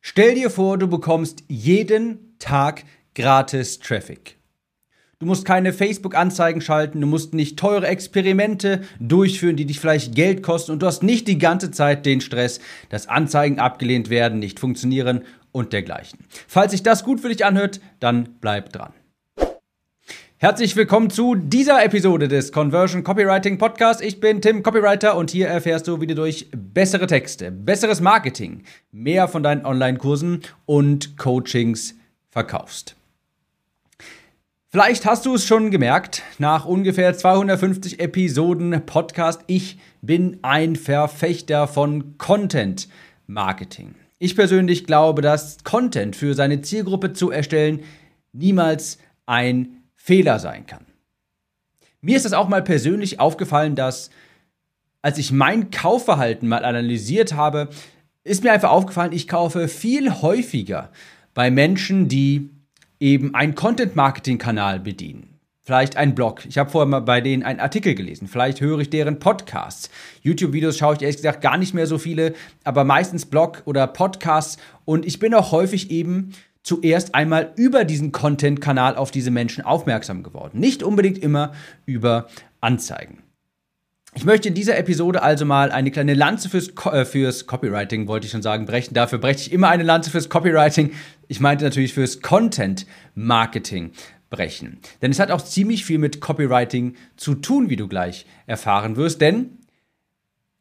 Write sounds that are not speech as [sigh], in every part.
Stell dir vor, du bekommst jeden Tag gratis Traffic. Du musst keine Facebook-Anzeigen schalten, du musst nicht teure Experimente durchführen, die dich vielleicht Geld kosten und du hast nicht die ganze Zeit den Stress, dass Anzeigen abgelehnt werden, nicht funktionieren und dergleichen. Falls sich das gut für dich anhört, dann bleib dran. Herzlich willkommen zu dieser Episode des Conversion Copywriting Podcast. Ich bin Tim Copywriter und hier erfährst du, wie du durch bessere Texte, besseres Marketing, mehr von deinen Online-Kursen und Coachings verkaufst. Vielleicht hast du es schon gemerkt, nach ungefähr 250 Episoden Podcast, ich bin ein Verfechter von Content Marketing. Ich persönlich glaube, dass Content für seine Zielgruppe zu erstellen niemals ein Fehler sein kann. Mir ist das auch mal persönlich aufgefallen, dass als ich mein Kaufverhalten mal analysiert habe, ist mir einfach aufgefallen, ich kaufe viel häufiger bei Menschen, die eben einen Content-Marketing-Kanal bedienen. Vielleicht ein Blog. Ich habe vorher mal bei denen einen Artikel gelesen. Vielleicht höre ich deren Podcasts. YouTube-Videos schaue ich ehrlich gesagt gar nicht mehr so viele, aber meistens Blog oder Podcasts. Und ich bin auch häufig eben zuerst einmal über diesen Content-Kanal auf diese Menschen aufmerksam geworden. Nicht unbedingt immer über Anzeigen. Ich möchte in dieser Episode also mal eine kleine Lanze fürs, äh, fürs Copywriting, wollte ich schon sagen, brechen. Dafür breche ich immer eine Lanze fürs Copywriting. Ich meinte natürlich fürs Content-Marketing brechen. Denn es hat auch ziemlich viel mit Copywriting zu tun, wie du gleich erfahren wirst. Denn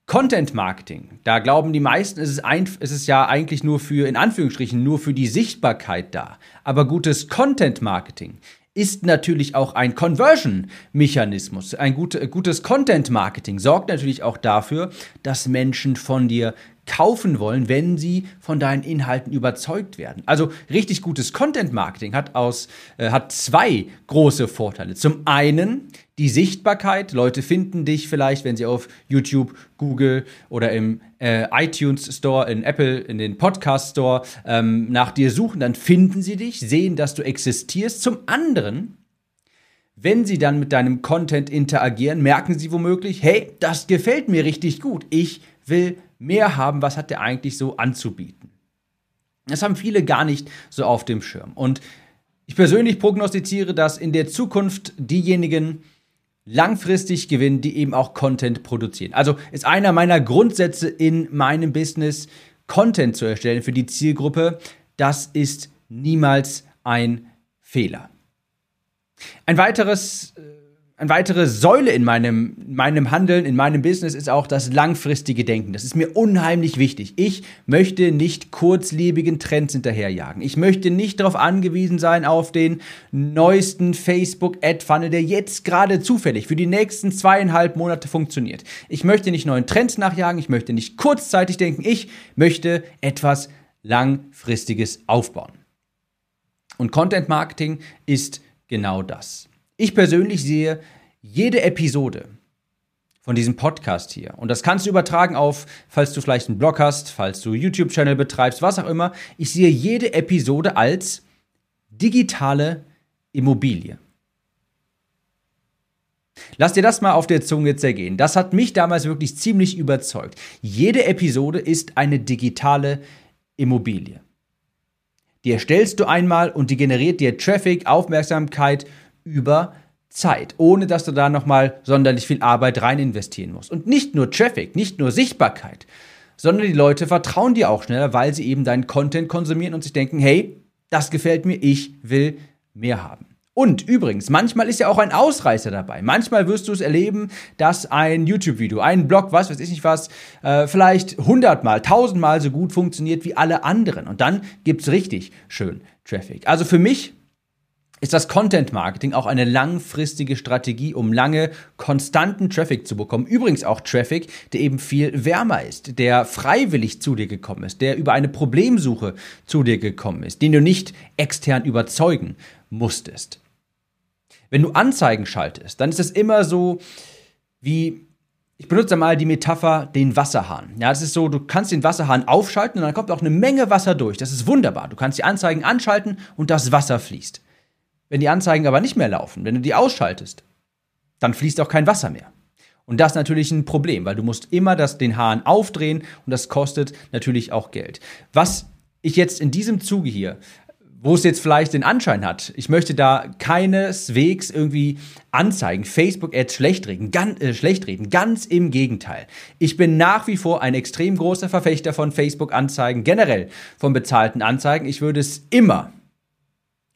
Content Marketing, da glauben die meisten, es ist, ein, es ist ja eigentlich nur für, in Anführungsstrichen, nur für die Sichtbarkeit da. Aber gutes Content Marketing ist natürlich auch ein Conversion-Mechanismus. Ein gut, gutes Content-Marketing sorgt natürlich auch dafür, dass Menschen von dir kaufen wollen, wenn sie von deinen Inhalten überzeugt werden. Also richtig gutes Content Marketing hat aus äh, hat zwei große Vorteile. Zum einen die Sichtbarkeit. Leute finden dich vielleicht, wenn sie auf YouTube, Google oder im äh, iTunes Store, in Apple, in den Podcast Store ähm, nach dir suchen, dann finden sie dich, sehen, dass du existierst. Zum anderen wenn sie dann mit deinem Content interagieren, merken sie womöglich, hey, das gefällt mir richtig gut. Ich will mehr haben, was hat der eigentlich so anzubieten. Das haben viele gar nicht so auf dem Schirm. Und ich persönlich prognostiziere, dass in der Zukunft diejenigen langfristig gewinnen, die eben auch Content produzieren. Also ist einer meiner Grundsätze in meinem Business, Content zu erstellen für die Zielgruppe. Das ist niemals ein Fehler. Ein weiteres äh, eine weitere Säule in meinem, meinem Handeln, in meinem Business ist auch das langfristige Denken. Das ist mir unheimlich wichtig. Ich möchte nicht kurzlebigen Trends hinterherjagen. Ich möchte nicht darauf angewiesen sein auf den neuesten Facebook-Ad-Funnel, der jetzt gerade zufällig für die nächsten zweieinhalb Monate funktioniert. Ich möchte nicht neuen Trends nachjagen. Ich möchte nicht kurzzeitig denken. Ich möchte etwas langfristiges aufbauen. Und Content Marketing ist genau das. Ich persönlich sehe jede Episode von diesem Podcast hier, und das kannst du übertragen auf, falls du vielleicht einen Blog hast, falls du YouTube-Channel betreibst, was auch immer, ich sehe jede Episode als digitale Immobilie. Lass dir das mal auf der Zunge zergehen. Das hat mich damals wirklich ziemlich überzeugt. Jede Episode ist eine digitale Immobilie. Die erstellst du einmal und die generiert dir Traffic, Aufmerksamkeit über Zeit, ohne dass du da nochmal sonderlich viel Arbeit rein investieren musst. Und nicht nur Traffic, nicht nur Sichtbarkeit, sondern die Leute vertrauen dir auch schneller, weil sie eben deinen Content konsumieren und sich denken, hey, das gefällt mir, ich will mehr haben. Und übrigens, manchmal ist ja auch ein Ausreißer dabei. Manchmal wirst du es erleben, dass ein YouTube-Video, ein Blog, was weiß ich nicht was, äh, vielleicht hundertmal, tausendmal so gut funktioniert wie alle anderen. Und dann gibt es richtig schön Traffic. Also für mich ist das Content Marketing auch eine langfristige Strategie, um lange konstanten Traffic zu bekommen. Übrigens auch Traffic, der eben viel wärmer ist, der freiwillig zu dir gekommen ist, der über eine Problemsuche zu dir gekommen ist, den du nicht extern überzeugen musstest. Wenn du Anzeigen schaltest, dann ist es immer so wie ich benutze mal die Metapher den Wasserhahn. Ja, das ist so, du kannst den Wasserhahn aufschalten und dann kommt auch eine Menge Wasser durch. Das ist wunderbar. Du kannst die Anzeigen anschalten und das Wasser fließt. Wenn die Anzeigen aber nicht mehr laufen, wenn du die ausschaltest, dann fließt auch kein Wasser mehr. Und das ist natürlich ein Problem, weil du musst immer das, den Hahn aufdrehen und das kostet natürlich auch Geld. Was ich jetzt in diesem Zuge hier wo es jetzt vielleicht den Anschein hat, ich möchte da keineswegs irgendwie anzeigen, Facebook-Ads schlecht reden, ganz, äh, schlecht reden, ganz im Gegenteil. Ich bin nach wie vor ein extrem großer Verfechter von Facebook-Anzeigen, generell von bezahlten Anzeigen. Ich würde es immer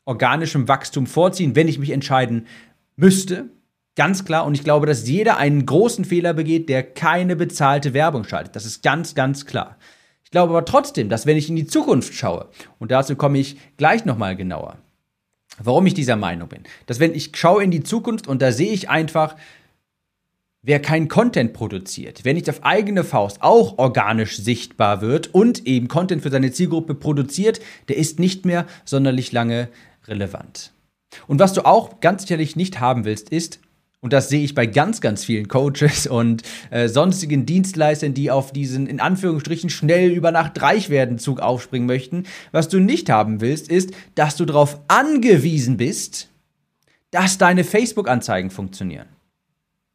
organischem Wachstum vorziehen, wenn ich mich entscheiden müsste. Ganz klar. Und ich glaube, dass jeder einen großen Fehler begeht, der keine bezahlte Werbung schaltet. Das ist ganz, ganz klar glaube aber trotzdem, dass wenn ich in die Zukunft schaue, und dazu komme ich gleich nochmal genauer, warum ich dieser Meinung bin, dass wenn ich schaue in die Zukunft und da sehe ich einfach, wer kein Content produziert, wer nicht auf eigene Faust auch organisch sichtbar wird und eben Content für seine Zielgruppe produziert, der ist nicht mehr sonderlich lange relevant. Und was du auch ganz sicherlich nicht haben willst, ist, und das sehe ich bei ganz, ganz vielen Coaches [laughs] und äh, sonstigen Dienstleistern, die auf diesen in Anführungsstrichen schnell über Nacht reich werden Zug aufspringen möchten. Was du nicht haben willst, ist, dass du darauf angewiesen bist, dass deine Facebook-Anzeigen funktionieren.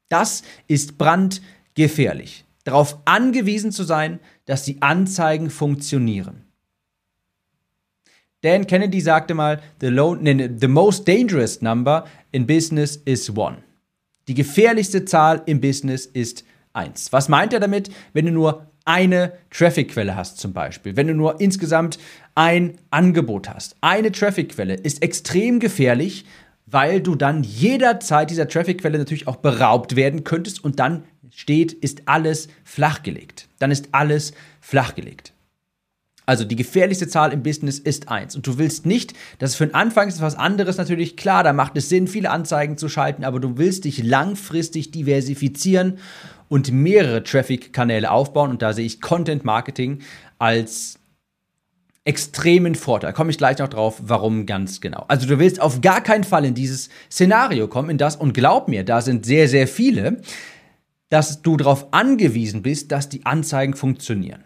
Das ist brandgefährlich. Darauf angewiesen zu sein, dass die Anzeigen funktionieren. Dan Kennedy sagte mal, the, low, the most dangerous number in business is one. Die gefährlichste Zahl im Business ist 1. Was meint er damit? Wenn du nur eine Traffic-Quelle hast zum Beispiel, wenn du nur insgesamt ein Angebot hast. Eine Traffic-Quelle ist extrem gefährlich, weil du dann jederzeit dieser Traffic-Quelle natürlich auch beraubt werden könntest und dann steht, ist alles flachgelegt. Dann ist alles flachgelegt. Also die gefährlichste Zahl im Business ist 1. Und du willst nicht, dass für den Anfang ist was anderes natürlich klar, da macht es Sinn, viele Anzeigen zu schalten, aber du willst dich langfristig diversifizieren und mehrere Traffic-Kanäle aufbauen. Und da sehe ich Content Marketing als extremen Vorteil. Komme ich gleich noch drauf, warum ganz genau. Also du willst auf gar keinen Fall in dieses Szenario kommen, in das, und glaub mir, da sind sehr, sehr viele, dass du darauf angewiesen bist, dass die Anzeigen funktionieren.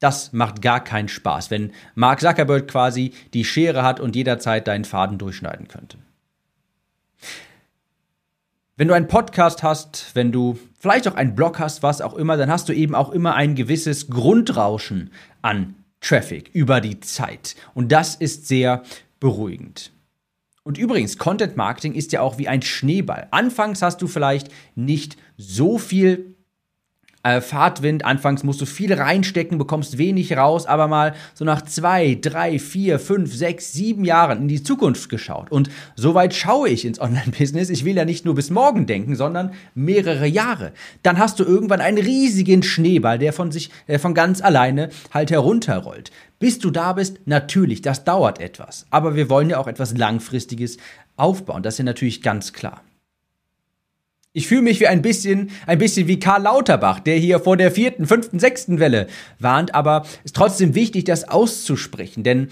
Das macht gar keinen Spaß, wenn Mark Zuckerberg quasi die Schere hat und jederzeit deinen Faden durchschneiden könnte. Wenn du einen Podcast hast, wenn du vielleicht auch einen Blog hast, was auch immer, dann hast du eben auch immer ein gewisses Grundrauschen an Traffic über die Zeit. Und das ist sehr beruhigend. Und übrigens, Content Marketing ist ja auch wie ein Schneeball. Anfangs hast du vielleicht nicht so viel äh, Fahrtwind. Anfangs musst du viel reinstecken, bekommst wenig raus, aber mal so nach zwei, drei, vier, fünf, sechs, sieben Jahren in die Zukunft geschaut. Und soweit schaue ich ins Online-Business. Ich will ja nicht nur bis morgen denken, sondern mehrere Jahre. Dann hast du irgendwann einen riesigen Schneeball, der von sich, der von ganz alleine halt herunterrollt. Bis du da bist, natürlich, das dauert etwas. Aber wir wollen ja auch etwas Langfristiges aufbauen. Das ist ja natürlich ganz klar. Ich fühle mich wie ein bisschen, ein bisschen wie Karl Lauterbach, der hier vor der vierten, fünften, sechsten Welle warnt, aber es ist trotzdem wichtig, das auszusprechen, denn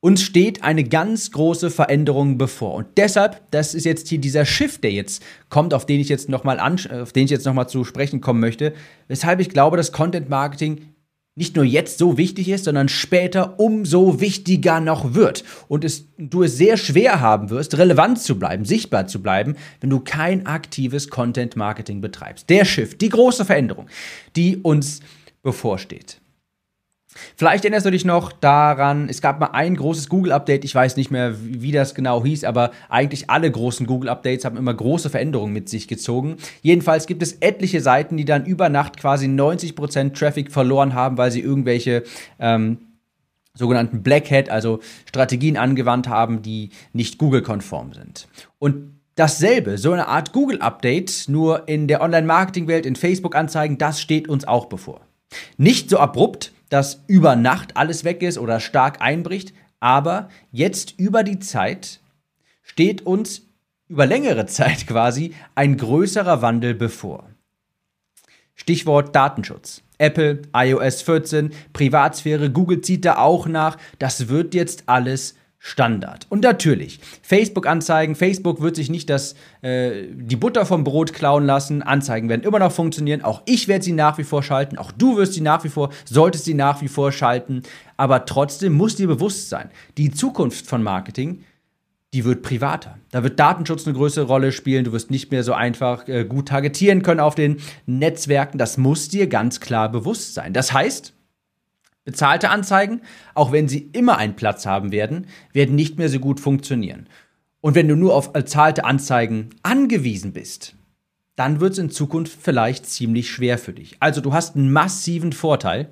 uns steht eine ganz große Veränderung bevor. Und deshalb, das ist jetzt hier dieser Shift, der jetzt kommt, auf den ich jetzt nochmal auf den ich jetzt nochmal zu sprechen kommen möchte, weshalb ich glaube, dass Content Marketing nicht nur jetzt so wichtig ist, sondern später umso wichtiger noch wird. Und es, du es sehr schwer haben wirst, relevant zu bleiben, sichtbar zu bleiben, wenn du kein aktives Content Marketing betreibst. Der Shift, die große Veränderung, die uns bevorsteht. Vielleicht erinnerst du dich noch daran, es gab mal ein großes Google-Update, ich weiß nicht mehr, wie das genau hieß, aber eigentlich alle großen Google-Updates haben immer große Veränderungen mit sich gezogen. Jedenfalls gibt es etliche Seiten, die dann über Nacht quasi 90% Traffic verloren haben, weil sie irgendwelche ähm, sogenannten Black Hat, also Strategien angewandt haben, die nicht Google-konform sind. Und Dasselbe, so eine Art Google-Update, nur in der Online-Marketing-Welt, in Facebook-Anzeigen, das steht uns auch bevor. Nicht so abrupt, dass über Nacht alles weg ist oder stark einbricht, aber jetzt über die Zeit steht uns über längere [laughs] Zeit quasi ein größerer Wandel bevor. Stichwort Datenschutz. Apple, iOS 14, Privatsphäre, Google zieht da auch nach. Das wird jetzt alles Standard. Und natürlich, Facebook-Anzeigen, Facebook wird sich nicht das, äh, die Butter vom Brot klauen lassen. Anzeigen werden immer noch funktionieren. Auch ich werde sie nach wie vor schalten. Auch du wirst sie nach wie vor, solltest sie nach wie vor schalten. Aber trotzdem muss dir bewusst sein, die Zukunft von Marketing, die wird privater. Da wird Datenschutz eine größere Rolle spielen. Du wirst nicht mehr so einfach äh, gut targetieren können auf den Netzwerken. Das muss dir ganz klar bewusst sein. Das heißt, Bezahlte Anzeigen, auch wenn sie immer einen Platz haben werden, werden nicht mehr so gut funktionieren. Und wenn du nur auf bezahlte Anzeigen angewiesen bist, dann wird es in Zukunft vielleicht ziemlich schwer für dich. Also du hast einen massiven Vorteil,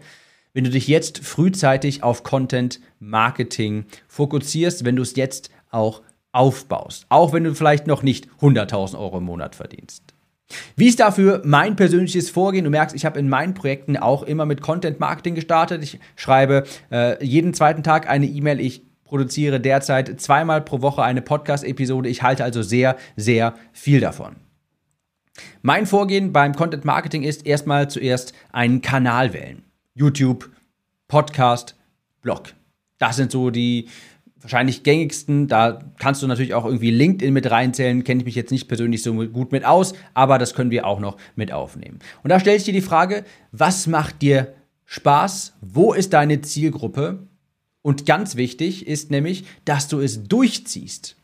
wenn du dich jetzt frühzeitig auf Content Marketing fokussierst, wenn du es jetzt auch aufbaust, auch wenn du vielleicht noch nicht 100.000 Euro im Monat verdienst. Wie ist dafür mein persönliches Vorgehen? Du merkst, ich habe in meinen Projekten auch immer mit Content Marketing gestartet. Ich schreibe äh, jeden zweiten Tag eine E-Mail. Ich produziere derzeit zweimal pro Woche eine Podcast-Episode. Ich halte also sehr, sehr viel davon. Mein Vorgehen beim Content Marketing ist erstmal zuerst einen Kanal wählen. YouTube, Podcast, Blog. Das sind so die wahrscheinlich gängigsten. Da kannst du natürlich auch irgendwie LinkedIn mit reinzählen. Kenne ich mich jetzt nicht persönlich so gut mit aus, aber das können wir auch noch mit aufnehmen. Und da stelle ich dir die Frage, was macht dir Spaß? Wo ist deine Zielgruppe? Und ganz wichtig ist nämlich, dass du es durchziehst.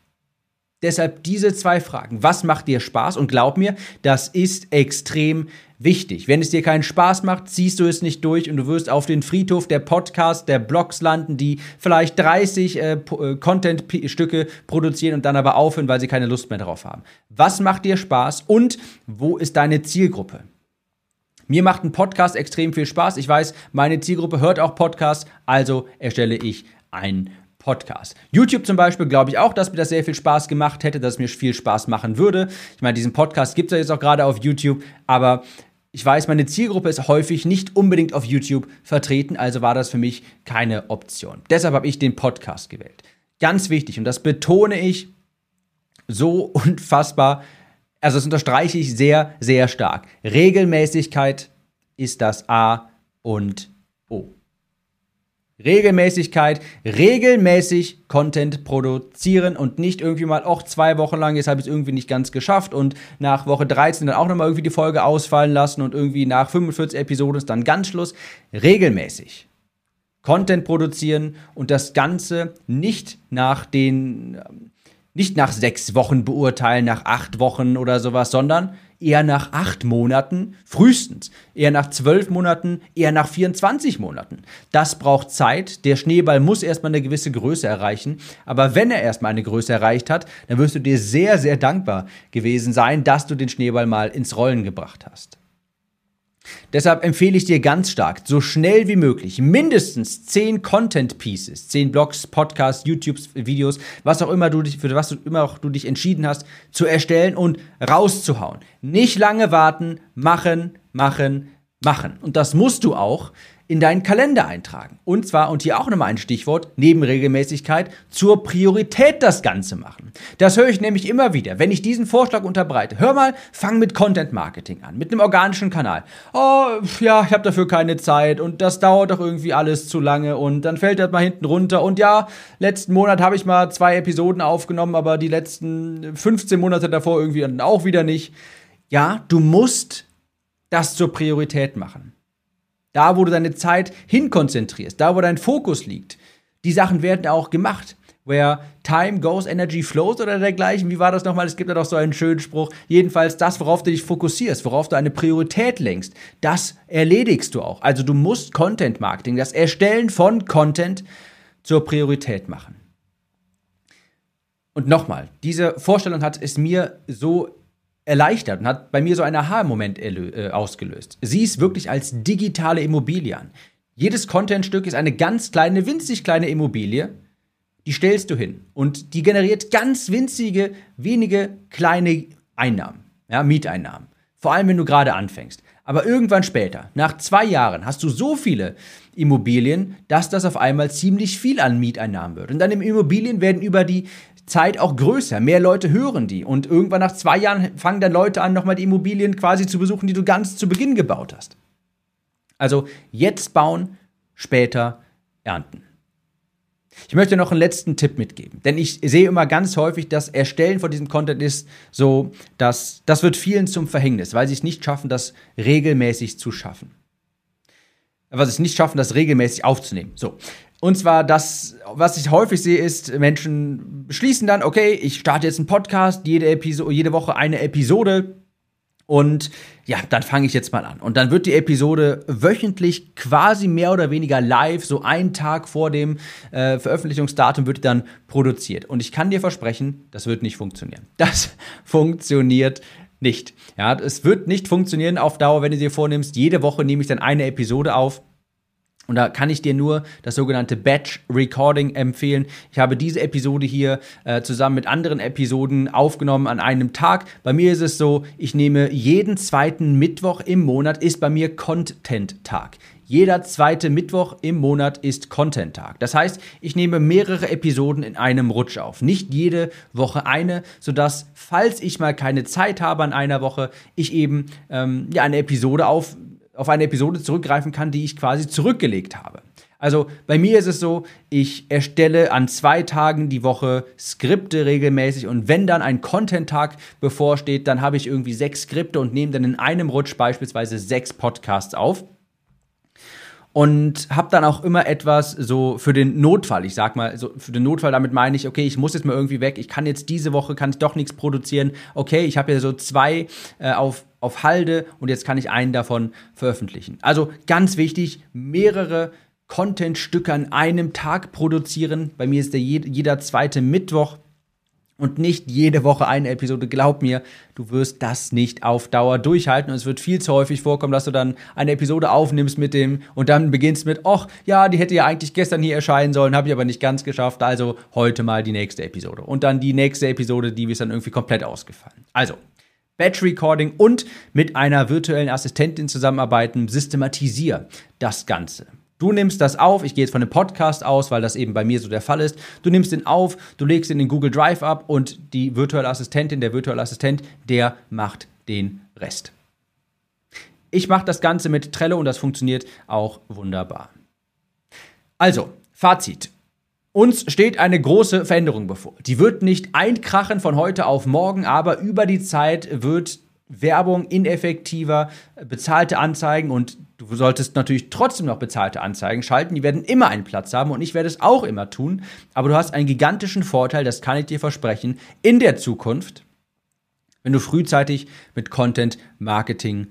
Deshalb diese zwei Fragen. Was macht dir Spaß? Und glaub mir, das ist extrem wichtig. Wenn es dir keinen Spaß macht, ziehst du es nicht durch und du wirst auf den Friedhof der Podcasts, der Blogs landen, die vielleicht 30 äh, äh, Content-Stücke produzieren und dann aber aufhören, weil sie keine Lust mehr darauf haben. Was macht dir Spaß und wo ist deine Zielgruppe? Mir macht ein Podcast extrem viel Spaß. Ich weiß, meine Zielgruppe hört auch Podcasts, also erstelle ich einen Podcast. YouTube zum Beispiel glaube ich auch, dass mir das sehr viel Spaß gemacht hätte, dass es mir viel Spaß machen würde. Ich meine, diesen Podcast gibt es ja jetzt auch gerade auf YouTube, aber ich weiß, meine Zielgruppe ist häufig nicht unbedingt auf YouTube vertreten, also war das für mich keine Option. Deshalb habe ich den Podcast gewählt. Ganz wichtig, und das betone ich so [laughs] unfassbar, also das unterstreiche ich sehr, sehr stark. Regelmäßigkeit ist das A und O. Regelmäßigkeit, regelmäßig Content produzieren und nicht irgendwie mal, auch zwei Wochen lang, jetzt habe ich es irgendwie nicht ganz geschafft und nach Woche 13 dann auch nochmal irgendwie die Folge ausfallen lassen und irgendwie nach 45 Episoden ist dann ganz Schluss. Regelmäßig Content produzieren und das Ganze nicht nach den, nicht nach sechs Wochen beurteilen, nach acht Wochen oder sowas, sondern eher nach acht Monaten, frühestens, eher nach zwölf Monaten, eher nach 24 Monaten. Das braucht Zeit. Der Schneeball muss erstmal eine gewisse Größe erreichen. Aber wenn er erstmal eine Größe erreicht hat, dann wirst du dir sehr, sehr dankbar gewesen sein, dass du den Schneeball mal ins Rollen gebracht hast. Deshalb empfehle ich dir ganz stark, so schnell wie möglich, mindestens 10 Content Pieces, 10 Blogs, Podcasts, YouTube-Videos, was auch immer du dich, für was du immer auch du dich entschieden hast, zu erstellen und rauszuhauen. Nicht lange warten, machen, machen, machen. Und das musst du auch, in deinen Kalender eintragen. Und zwar, und hier auch nochmal ein Stichwort, neben Regelmäßigkeit, zur Priorität das Ganze machen. Das höre ich nämlich immer wieder, wenn ich diesen Vorschlag unterbreite. Hör mal, fang mit Content Marketing an, mit einem organischen Kanal. Oh, ja, ich habe dafür keine Zeit und das dauert doch irgendwie alles zu lange und dann fällt das mal hinten runter. Und ja, letzten Monat habe ich mal zwei Episoden aufgenommen, aber die letzten 15 Monate davor irgendwie auch wieder nicht. Ja, du musst das zur Priorität machen. Da, wo du deine Zeit hinkonzentrierst, da, wo dein Fokus liegt. Die Sachen werden auch gemacht. Where time goes, energy flows oder dergleichen. Wie war das nochmal? Es gibt ja doch so einen schönen Spruch. Jedenfalls das, worauf du dich fokussierst, worauf du eine Priorität lenkst, das erledigst du auch. Also du musst Content Marketing, das Erstellen von Content zur Priorität machen. Und nochmal, diese Vorstellung hat es mir so erleichtert und hat bei mir so einen Aha-Moment äh, ausgelöst. Sieh es wirklich als digitale Immobilie an. Jedes Contentstück ist eine ganz kleine, winzig kleine Immobilie. Die stellst du hin und die generiert ganz winzige, wenige kleine Einnahmen, ja, Mieteinnahmen. Vor allem, wenn du gerade anfängst. Aber irgendwann später, nach zwei Jahren, hast du so viele Immobilien, dass das auf einmal ziemlich viel an Mieteinnahmen wird. Und dann im Immobilien werden über die Zeit auch größer. Mehr Leute hören die. Und irgendwann nach zwei Jahren fangen dann Leute an, nochmal die Immobilien quasi zu besuchen, die du ganz zu Beginn gebaut hast. Also jetzt bauen, später ernten. Ich möchte noch einen letzten Tipp mitgeben, denn ich sehe immer ganz häufig, dass Erstellen von diesem Content ist so, dass das wird vielen zum Verhängnis, weil sie es nicht schaffen, das regelmäßig zu schaffen. Was sie es nicht schaffen, das regelmäßig aufzunehmen. So. Und zwar das, was ich häufig sehe, ist, Menschen beschließen dann, okay, ich starte jetzt einen Podcast, jede, Episode, jede Woche eine Episode Und ja, dann fange ich jetzt mal an. Und dann wird die Episode wöchentlich quasi mehr oder weniger live, so einen Tag vor dem äh, Veröffentlichungsdatum wird dann produziert. Und ich kann dir versprechen, das wird nicht funktionieren. [laughs] Das funktioniert nicht. Ja, es wird nicht funktionieren auf Dauer, wenn du dir vornimmst, jede Woche nehme ich dann eine Episode auf und da kann ich dir nur das sogenannte Batch Recording empfehlen. Ich habe diese Episode hier äh, zusammen mit anderen Episoden aufgenommen an einem Tag. Bei mir ist es so, ich nehme jeden zweiten Mittwoch im Monat ist bei mir Content-Tag. Jeder zweite Mittwoch im Monat ist Content-Tag. Das heißt, ich nehme mehrere Episoden in einem Rutsch auf. Nicht jede Woche eine, sodass, falls ich mal keine Zeit habe an einer Woche, ich eben ähm, ja, eine Episode auf auf eine Episode zurückgreifen kann, die ich quasi zurückgelegt habe. Also bei mir ist es so, ich erstelle an zwei Tagen die Woche Skripte regelmäßig und wenn dann ein Content-Tag bevorsteht, dann habe ich irgendwie sechs Skripte und nehme dann in einem Rutsch beispielsweise sechs Podcasts auf und habe dann auch immer etwas so für den Notfall. Ich sag mal, so für den Notfall, damit meine ich, okay, ich muss jetzt mal irgendwie weg. Ich kann jetzt diese Woche kann ich doch nichts produzieren. Okay, ich habe ja so zwei äh, auf auf Halde und jetzt kann ich einen davon veröffentlichen. Also ganz wichtig, mehrere Content-Stücke an einem Tag produzieren. Bei mir ist der jeder zweite Mittwoch und nicht jede Woche eine Episode. Glaub mir, du wirst das nicht auf Dauer durchhalten und es wird viel zu häufig vorkommen, dass du dann eine Episode aufnimmst mit dem und dann beginnst mit, ach ja, die hätte ja eigentlich gestern hier erscheinen sollen, habe ich aber nicht ganz geschafft, also heute mal die nächste Episode. Und dann die nächste Episode, die ist dann irgendwie komplett ausgefallen. Also, Batch Recording und mit einer virtuellen Assistentin zusammenarbeiten, systematisiere das Ganze. Du nimmst das auf, ich gehe jetzt von einem Podcast aus, weil das eben bei mir so der Fall ist. Du nimmst den auf, du legst ihn in den Google Drive ab und die virtuelle Assistentin, der virtuelle Assistent, der macht den Rest. Ich mache das Ganze mit Trello und das funktioniert auch wunderbar. Also, Fazit. Uns steht eine große Veränderung bevor. Die wird nicht einkrachen von heute auf morgen, aber über die Zeit wird Werbung ineffektiver, bezahlte Anzeigen und du solltest natürlich trotzdem noch bezahlte Anzeigen schalten. Die werden immer einen Platz haben und ich werde es auch immer tun. Aber du hast einen gigantischen Vorteil, das kann ich dir versprechen, in der Zukunft, wenn du frühzeitig mit Content Marketing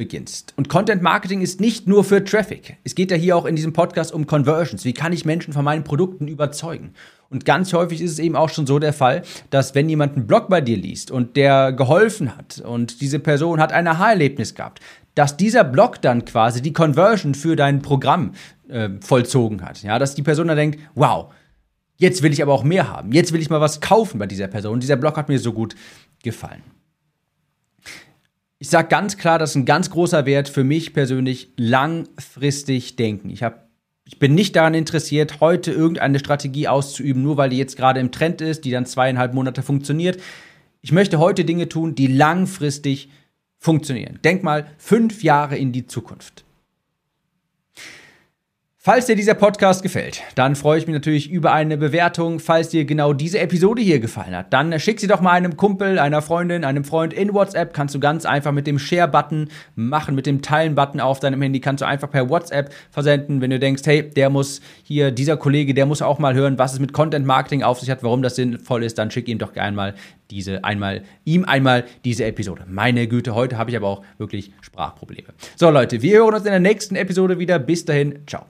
beginnst. Und Content Marketing ist nicht nur für Traffic. Es geht ja hier auch in diesem Podcast um Conversions. Wie kann ich Menschen von meinen Produkten überzeugen? Und ganz häufig ist es eben auch schon so der Fall, dass wenn jemand einen Blog bei dir liest und der geholfen hat und diese Person hat ein Aha-Erlebnis gehabt, dass dieser Blog dann quasi die Conversion für dein Programm äh, vollzogen hat. Ja, dass die Person dann denkt, wow, jetzt will ich aber auch mehr haben. Jetzt will ich mal was kaufen bei dieser Person. Dieser Blog hat mir so gut gefallen. Ich sage ganz klar, das ist ein ganz großer Wert für mich persönlich, langfristig denken. Ich, hab, ich bin nicht daran interessiert, heute irgendeine Strategie auszuüben, nur weil die jetzt gerade im Trend ist, die dann zweieinhalb Monate funktioniert. Ich möchte heute Dinge tun, die langfristig funktionieren. Denk mal fünf Jahre in die Zukunft. Falls dir dieser Podcast gefällt, dann freue ich mich natürlich über eine Bewertung. Falls dir genau diese Episode hier gefallen hat, dann schick sie doch mal einem Kumpel, einer Freundin, einem Freund in WhatsApp. Kannst du ganz einfach mit dem Share-Button machen, mit dem Teilen-Button auf deinem Handy. Kannst du einfach per WhatsApp versenden, wenn du denkst, hey, der muss hier, dieser Kollege, der muss auch mal hören, was es mit Content Marketing auf sich hat, warum das sinnvoll ist. Dann schick ihm doch einmal diese einmal, ihm einmal diese Episode. Meine Güte, heute habe ich aber auch wirklich Sprachprobleme. So Leute, wir hören uns in der nächsten Episode wieder. Bis dahin, ciao.